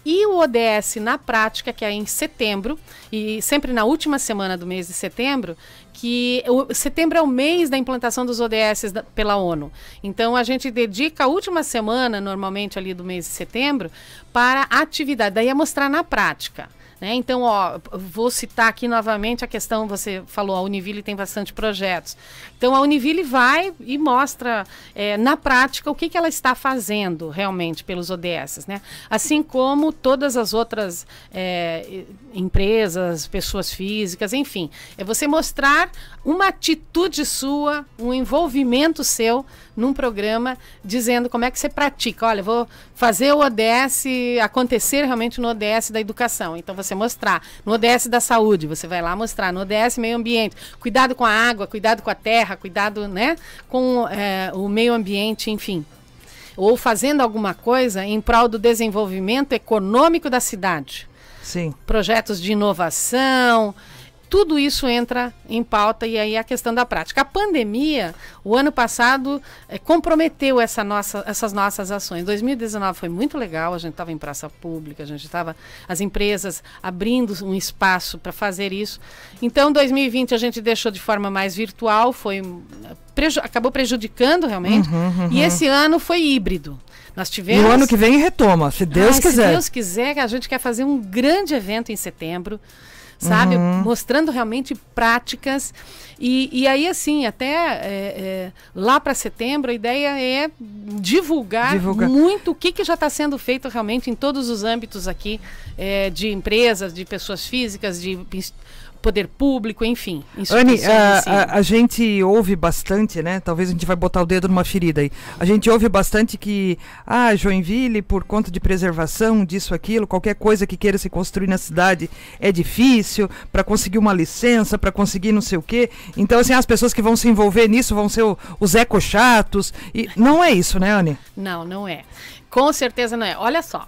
E o ODS na prática, que é em setembro, e sempre na última semana do mês de setembro, que o, setembro é o mês da implantação dos ODS da, pela ONU. Então a gente dedica a última semana, normalmente ali do mês de setembro, para atividade. Daí é mostrar na prática. Né? Então, ó, vou citar aqui novamente a questão, você falou, a Univille tem bastante projetos. Então, a Univille vai e mostra é, na prática o que, que ela está fazendo realmente pelos ODS. Né? Assim como todas as outras é, empresas, pessoas físicas, enfim. É você mostrar uma atitude sua, um envolvimento seu num programa dizendo como é que você pratica. Olha, vou fazer o ODS acontecer realmente no ODS da educação. Então você mostrar. No ODS da saúde, você vai lá mostrar. No ODS meio ambiente, cuidado com a água, cuidado com a terra, cuidado né, com é, o meio ambiente, enfim. Ou fazendo alguma coisa em prol do desenvolvimento econômico da cidade. Sim. Projetos de inovação, tudo isso entra em pauta e aí a questão da prática. A pandemia, o ano passado, é, comprometeu essa nossa, essas nossas ações. 2019 foi muito legal, a gente estava em praça pública, a gente estava, as empresas abrindo um espaço para fazer isso. Então, 2020 a gente deixou de forma mais virtual, foi preju acabou prejudicando realmente. Uhum, uhum. E esse ano foi híbrido. Nós tivemos. O ano que vem retoma, se Deus Ai, quiser. Se Deus quiser, a gente quer fazer um grande evento em setembro sabe? Uhum. Mostrando realmente práticas. E, e aí, assim, até é, é, lá para setembro, a ideia é divulgar, divulgar. muito o que, que já está sendo feito realmente em todos os âmbitos aqui é, de empresas, de pessoas físicas, de poder público, enfim. Anne, a, a, a, gente ouve bastante, né? Talvez a gente vai botar o dedo numa ferida aí. A gente ouve bastante que, ah, Joinville, por conta de preservação, disso, aquilo, qualquer coisa que queira se construir na cidade é difícil, para conseguir uma licença, para conseguir não sei o quê. Então, assim, as pessoas que vão se envolver nisso vão ser o, os ecochatos. E não é isso, né, Anne? Não, não é. Com certeza não é. Olha só.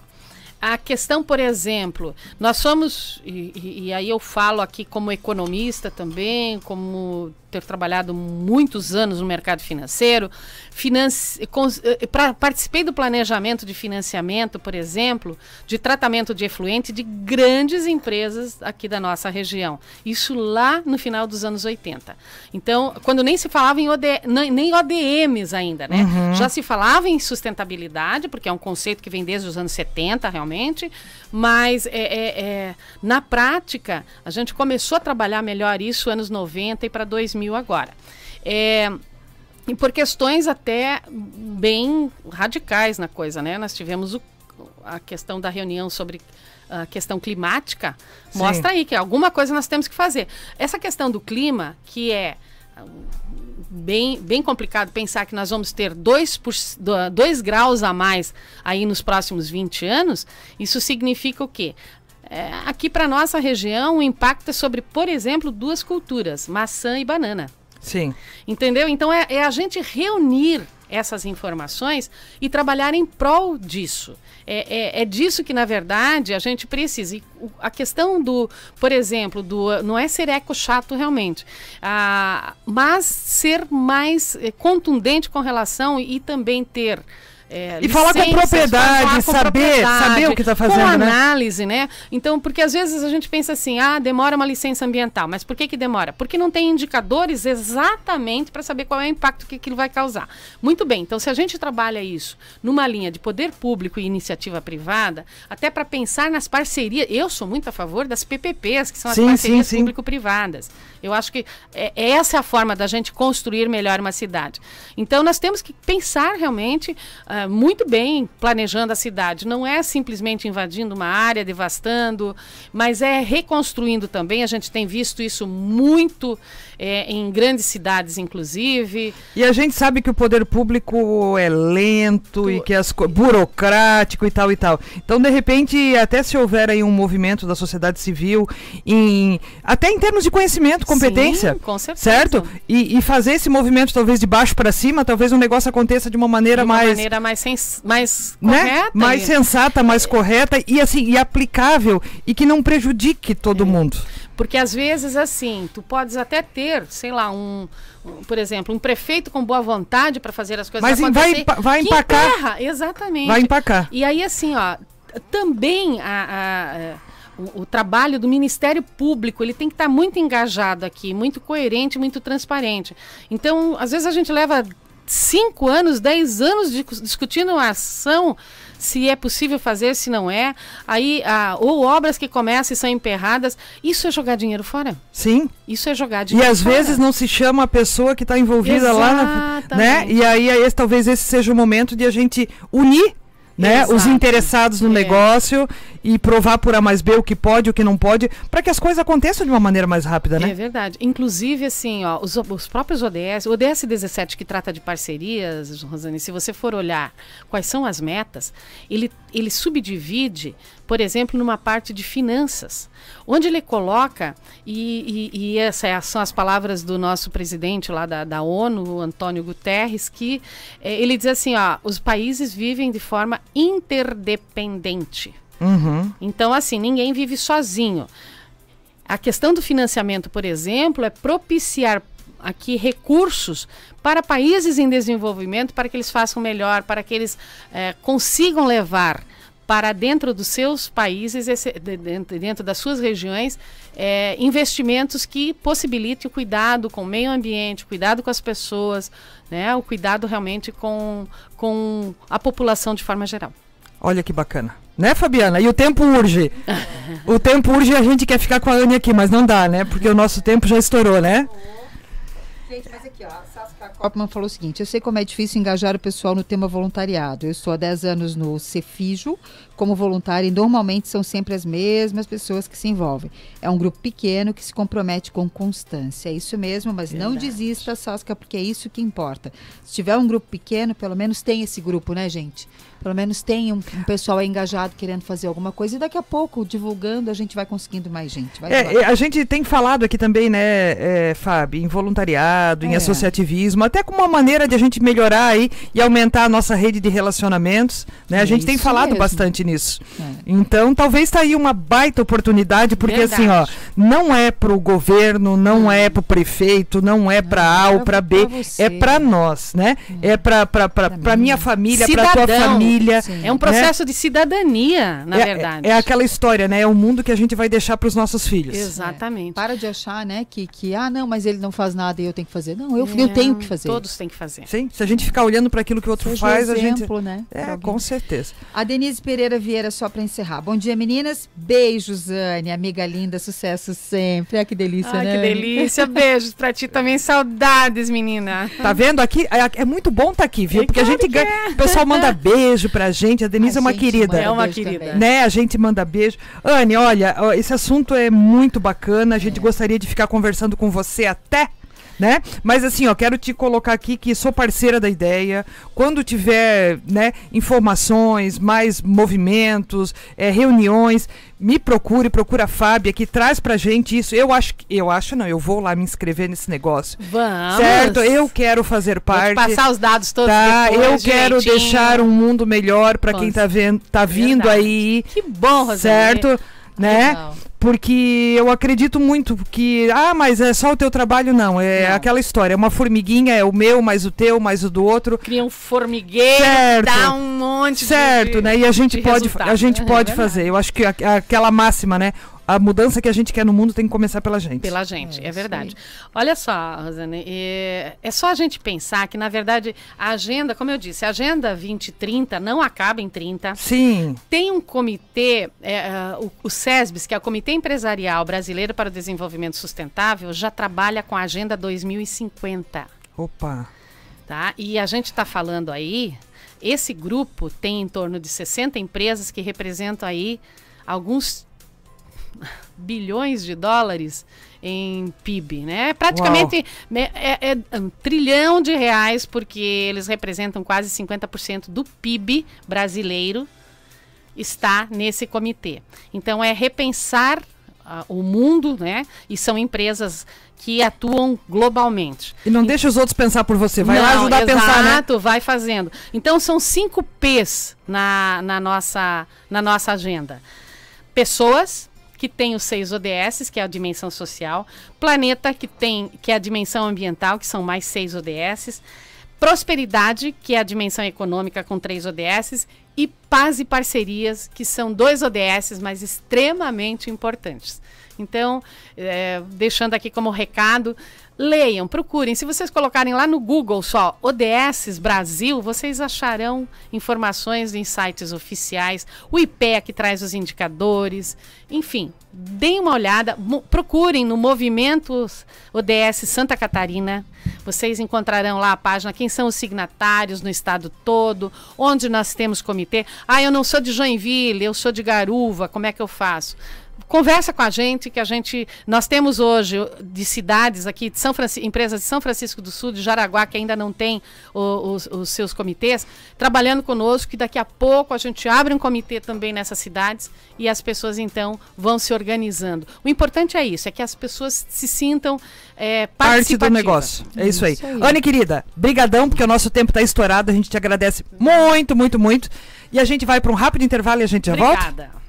A questão, por exemplo, nós somos, e, e, aí eu falo aqui como economista também, como ter trabalhado muitos anos no mercado financeiro, financi eh, pra, participei do planejamento de financiamento, por exemplo, de tratamento de efluente de grandes empresas aqui da nossa região. Isso lá no final dos anos 80. Então, quando nem se falava em OD, nem ODMs ainda, né? Uhum. Já se falava em sustentabilidade, porque é um conceito que vem desde os anos 70, realmente, mas é, é, é, na prática, a gente começou a trabalhar melhor isso anos 90 e para 2000 agora. É, e por questões até bem radicais na coisa, né? Nós tivemos o, a questão da reunião sobre a questão climática, Sim. mostra aí que alguma coisa nós temos que fazer. Essa questão do clima, que é bem, bem complicado pensar que nós vamos ter 2 dois graus a mais aí nos próximos 20 anos, isso significa o quê? É, aqui para nossa região, o impacto é sobre, por exemplo, duas culturas, maçã e banana. Sim. Entendeu? Então é, é a gente reunir essas informações e trabalhar em prol disso. É, é, é, disso que, na verdade, a gente precisa. E a questão do, por exemplo, do não é ser eco chato realmente, ah, mas ser mais eh, contundente com relação e também ter é, e falar com propriedade, falar com saber, propriedade, saber o que está fazendo, com né? análise, né? Então, porque às vezes a gente pensa assim, ah, demora uma licença ambiental, mas por que que demora? Porque não tem indicadores exatamente para saber qual é o impacto que aquilo vai causar. Muito bem, então se a gente trabalha isso numa linha de poder público e iniciativa privada, até para pensar nas parcerias, eu sou muito a favor das PPPs, que são as sim, parcerias público-privadas. Eu acho que é, essa é a forma da gente construir melhor uma cidade. Então, nós temos que pensar realmente uh, muito bem planejando a cidade. Não é simplesmente invadindo uma área, devastando, mas é reconstruindo também. A gente tem visto isso muito é, em grandes cidades, inclusive. E a gente sabe que o poder público é lento tu... e que é burocrático e tal e tal. Então, de repente, até se houver aí um movimento da sociedade civil, em, até em termos de conhecimento, competência, Sim, com certeza. certo? E, e, fazer esse movimento talvez de baixo para cima, talvez um negócio aconteça de uma maneira de uma mais maneira mais sens mais né? correta, mais e... sensata, mais correta e assim e aplicável e que não prejudique todo é. mundo. Porque às vezes, assim, tu podes até ter, sei lá, um, um por exemplo, um prefeito com boa vontade para fazer as coisas Mas acontecer. vai, vai empacar. Exatamente. Vai empacar. E aí, assim, ó, também a, a, a o, o, trabalho do Ministério Público ele tem que estar tá muito engajado aqui, muito coerente, muito transparente. Então, às vezes a gente leva cinco anos, dez anos de, discutindo uma ação se é possível fazer, se não é. Aí, ah, ou obras que começam e são emperradas. Isso é jogar dinheiro fora. Sim. Isso é jogar dinheiro. E às fora. vezes não se chama a pessoa que está envolvida Exatamente. lá, na, né? E aí, aí talvez esse seja o momento de a gente unir né? Os interessados no é. negócio e provar por A mais B o que pode, o que não pode, para que as coisas aconteçam de uma maneira mais rápida, né? É verdade. Inclusive, assim, ó, os, os próprios ODS, o ODS 17 que trata de parcerias, Rosane, se você for olhar quais são as metas, ele, ele subdivide, por exemplo, numa parte de finanças, onde ele coloca, e, e, e essas são as palavras do nosso presidente lá da, da ONU, Antônio Guterres, que é, ele diz assim, ó, os países vivem de forma interdependente. Uhum. Então, assim, ninguém vive sozinho. A questão do financiamento, por exemplo, é propiciar aqui recursos para países em desenvolvimento para que eles façam melhor, para que eles é, consigam levar para dentro dos seus países, esse, dentro, dentro, das suas regiões, é, investimentos que possibilitem o cuidado com o meio ambiente, o cuidado com as pessoas, né, o cuidado realmente com, com a população de forma geral. Olha que bacana. Né, Fabiana? E o tempo urge. o tempo urge e a gente quer ficar com a Anne aqui, mas não dá, né? Porque o nosso tempo já estourou, né? Kopman falou o seguinte: eu sei como é difícil engajar o pessoal no tema voluntariado. Eu estou há 10 anos no Cefijo como voluntária e normalmente são sempre as mesmas pessoas que se envolvem. É um grupo pequeno que se compromete com constância. É isso mesmo, mas Verdade. não desista, Saskia, porque é isso que importa. Se tiver um grupo pequeno, pelo menos tem esse grupo, né, gente? pelo menos tem um, um, pessoal engajado querendo fazer alguma coisa e daqui a pouco, divulgando, a gente vai conseguindo mais gente. É, a gente tem falado aqui também, né, é, Fábio, em voluntariado, é. em associativismo, até como uma maneira de a gente melhorar aí e aumentar a nossa rede de relacionamentos. Né? A gente tem falado mesmo. bastante nisso. É. Então, talvez está aí uma baita oportunidade, porque Verdade. assim, ó, não é para o governo, não é para o prefeito, não é para A ou para B, é para nós, né? É para para minha família, para tua família. Sim. É um processo né? de cidadania, na é, verdade. É, é, aquela história, né? É o mundo que a gente vai deixar para os nossos filhos. Exatamente. É. Para de achar, né, que, que, ah, não, mas ele não faz nada e eu tenho que fazer. Não, eu, eu tenho que fazer. Todos têm que fazer. Sim, se a gente ficar olhando para aquilo que o outro Seja faz, exemplo, a gente. né? É, com certeza. A Denise Pereira Vieira, só para encerrar. Bom dia, meninas. Beijos, Anne, amiga linda, sucesso sempre. Ah, que delícia, Ai, né? que delícia. Beijos para ti também. Saudades, menina. Tá vendo aqui? É, é muito bom estar tá aqui, viu? É Porque claro a gente ganha. É. O pessoal manda beijo pra gente. A Denise Denise é uma querida. É uma querida. Né? A gente manda beijo. Anne, olha, esse assunto é muito bacana. A gente é. gostaria de ficar conversando com você até né? Mas assim, ó, quero te colocar aqui que sou parceira da ideia. Quando tiver, né, informações, mais movimentos, é, reuniões, me procure, procura a Fábia que traz pra gente isso. Eu acho, eu acho não, eu vou lá me inscrever nesse negócio. Vamos. Certo? Eu quero fazer parte. Vou passar os dados todos tá? Depois, eu quero deixar um mundo melhor para quem tá vendo, tá vindo Verdade. aí. Que bom, Rosane. Certo? Né? Legal porque eu acredito muito que ah mas é só o teu trabalho? Não é não. aquela história é uma formiguinha é o meu mais o teu mais o do outro. Cria um formigueiro certo. dá um monte certo de, né? E a gente pode a gente é pode fazer. Eu acho que a, aquela máxima né a mudança que a gente quer no mundo tem que começar pela gente. Pela gente, é, é verdade. Olha só, Rosane, é, é, só a gente pensar que, na verdade, a agenda, como eu disse, a agenda 2030 não acaba em 30. Sim. Tem um comitê, é, uh, o, o SESBS, que é o Comitê Empresarial Brasileiro para o Desenvolvimento Sustentável, já trabalha com a Agenda 2050. Opa! Tá? E a gente está falando aí, esse grupo tem em torno de 60 empresas que representam aí alguns bilhões de dólares em PIB, né? Praticamente é, é, um trilhão de reais, porque eles representam quase 50% do PIB brasileiro está nesse comitê. Então é repensar uh, o mundo, né? E são empresas que atuam globalmente. E não e, deixa os outros pensar por você, vai não, lá ajudar exato, a pensar, né? vai fazendo. Então são cinco P's na, na, nossa, na nossa agenda. Pessoas, que tem os seis ODS, que é a dimensão social, planeta, que tem que é a dimensão ambiental, que são mais seis ODS, prosperidade, que é a dimensão econômica com três ODS, e paz e parcerias, que são dois ODS, mas extremamente importantes. Então, é, deixando aqui como recado, Leiam, procurem. Se vocês colocarem lá no Google só ODS Brasil, vocês acharão informações em sites oficiais, o IPEA que traz os indicadores, enfim, deem uma olhada, procurem no Movimento ODS Santa Catarina. Vocês encontrarão lá a página, quem são os signatários no estado todo, onde nós temos comitê. Ah, eu não sou de Joinville, eu sou de Garuva, como é que eu faço? Conversa com a gente, que a gente. Nós temos hoje de cidades aqui, de São Francisco, empresas de São Francisco do Sul, de Jaraguá, que ainda não tem o, os, os, seus comitês, trabalhando conosco, que daqui a pouco a gente abre um comitê também nessas cidades e as pessoas então vão se organizando. O importante é isso, é que as pessoas se sintam é, parte do negócio. É isso aí. Isso aí. Anne, querida, brigadão, porque o nosso tempo está estourado, a gente te agradece muito, muito, muito. E a gente vai para um rápido intervalo e a gente já Obrigada. volta?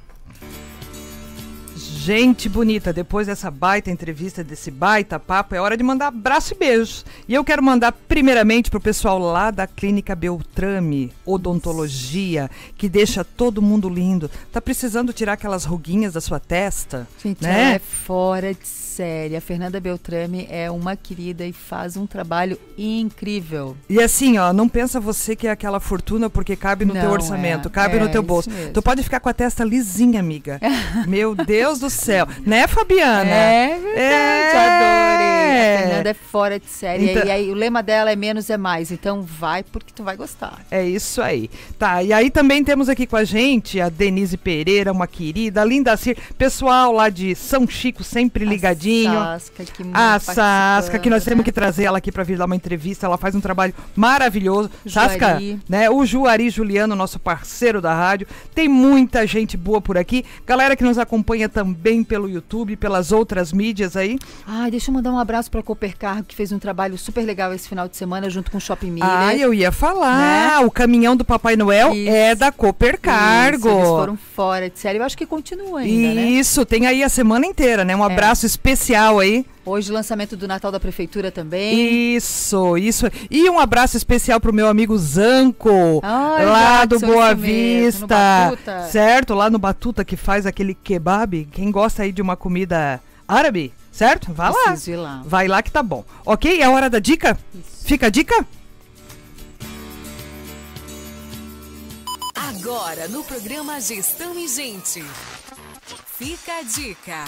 Gente bonita, depois dessa baita entrevista, desse baita papo, é hora de mandar abraço e beijos. E eu quero mandar primeiramente pro pessoal lá da Clínica Beltrame, Odontologia, que deixa todo mundo lindo. Tá precisando tirar aquelas ruguinhas da sua testa? Gente, né? ela é fora de série. A Fernanda Beltrame é uma querida e faz um trabalho incrível. E assim, ó, não pensa você que é aquela fortuna porque cabe no Não, teu orçamento, é. cabe É, no teu isso bolso. Tu pode ficar com a testa lisinha, amiga. Meu Deus do céu. Né, Fabiana? É verdade, É. adorei. A Fernanda é fora de série. Então- E aí o lema dela é menos é mais. Então vai porque tu vai gostar. É isso aí. Tá, e aí também temos aqui com a gente a Denise Pereira, uma querida, a Linda Cir, pessoal lá de São Chico, sempre ligadinho. A Sasca, que A Sasca, que nós temos que trazer ela aqui para vir dar uma entrevista. Ela faz um trabalho maravilhoso. Sasca, Juari. né? O Juari Juliano, nosso parceiro da rádio. Tem muita gente boa por aqui. Galera que nos acompanha também pelo YouTube, pelas outras mídias aí. Ai, deixa eu mandar um abraço para a Coopercargo, que fez um trabalho super legal esse final de semana junto com o Shopping Miller. Ah, eu ia falar. O caminhão do Papai Noel Isso. é da Cooper Cargo. Isso, eles foram fora de série. Eu acho que continua ainda, né? Isso, tem aí a semana inteira, né? Um abraço especial aí. Hoje, lançamento do Natal da Prefeitura também. Isso, isso. E um abraço especial pro meu amigo Zanco, Ai, lá do Boa mesmo, Vista. Batuta. certo? Lá no Batuta que faz aquele kebab. Quem gosta aí de uma comida árabe, certo? Vai lá. Lá. Vai lá que tá bom. Ok? É a hora da dica? Fica a dica? Agora no programa Gestão e Gente. Fica a dica.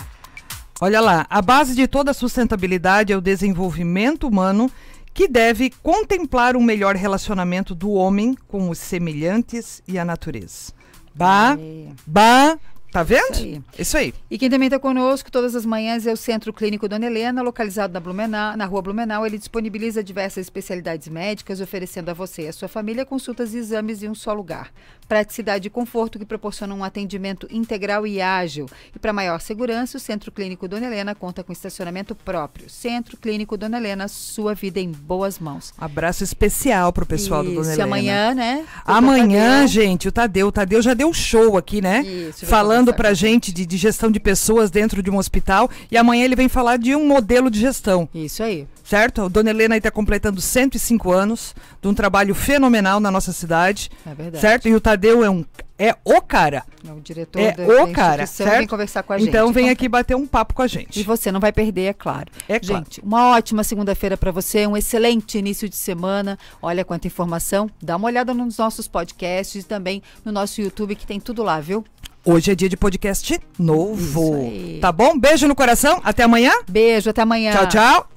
Olha lá, a base de toda sustentabilidade é o desenvolvimento humano que deve contemplar um melhor relacionamento do homem com os semelhantes e a natureza. Bah, É. bah, tá vendo? Isso aí. Isso aí. E quem também está conosco todas as manhãs é o Centro Clínico Dona Helena, localizado na, Blumenau, na rua Blumenau. Ele disponibiliza diversas especialidades médicas, oferecendo a você e a sua família consultas e exames em um só lugar. Praticidade e conforto que proporcionam um atendimento integral e ágil. E para maior segurança, o Centro Clínico Dona Helena conta com estacionamento próprio. Centro Clínico Dona Helena, sua vida em boas mãos. Abraço especial pro pessoal do Dona Isso, Helena. amanhã, né? Amanhã, gente, o Tadeu, o Tadeu já deu show aqui, né? Isso, Falando pra com gente de, de gestão de pessoas dentro de um hospital. E amanhã ele vem falar de um modelo de gestão. Isso aí. Certo? A Dona Helena está completando 105 anos de um trabalho fenomenal na nossa cidade, É verdade. certo? E o Tadeu é um é o cara, É o diretor é da, o da cara, certo? vem conversar com a gente. então vem aqui bater um papo com a E gente. você não vai perder, é claro. É claro. Gente, uma ótima segunda-feira para você, um excelente início de semana. Olha quanta informação. Dá uma olhada nos nossos podcasts e também no nosso YouTube, que tem tudo lá, viu? Hoje é dia de podcast novo. Tá bom? Beijo no coração. Até amanhã. Beijo, até amanhã. Tchau, tchau.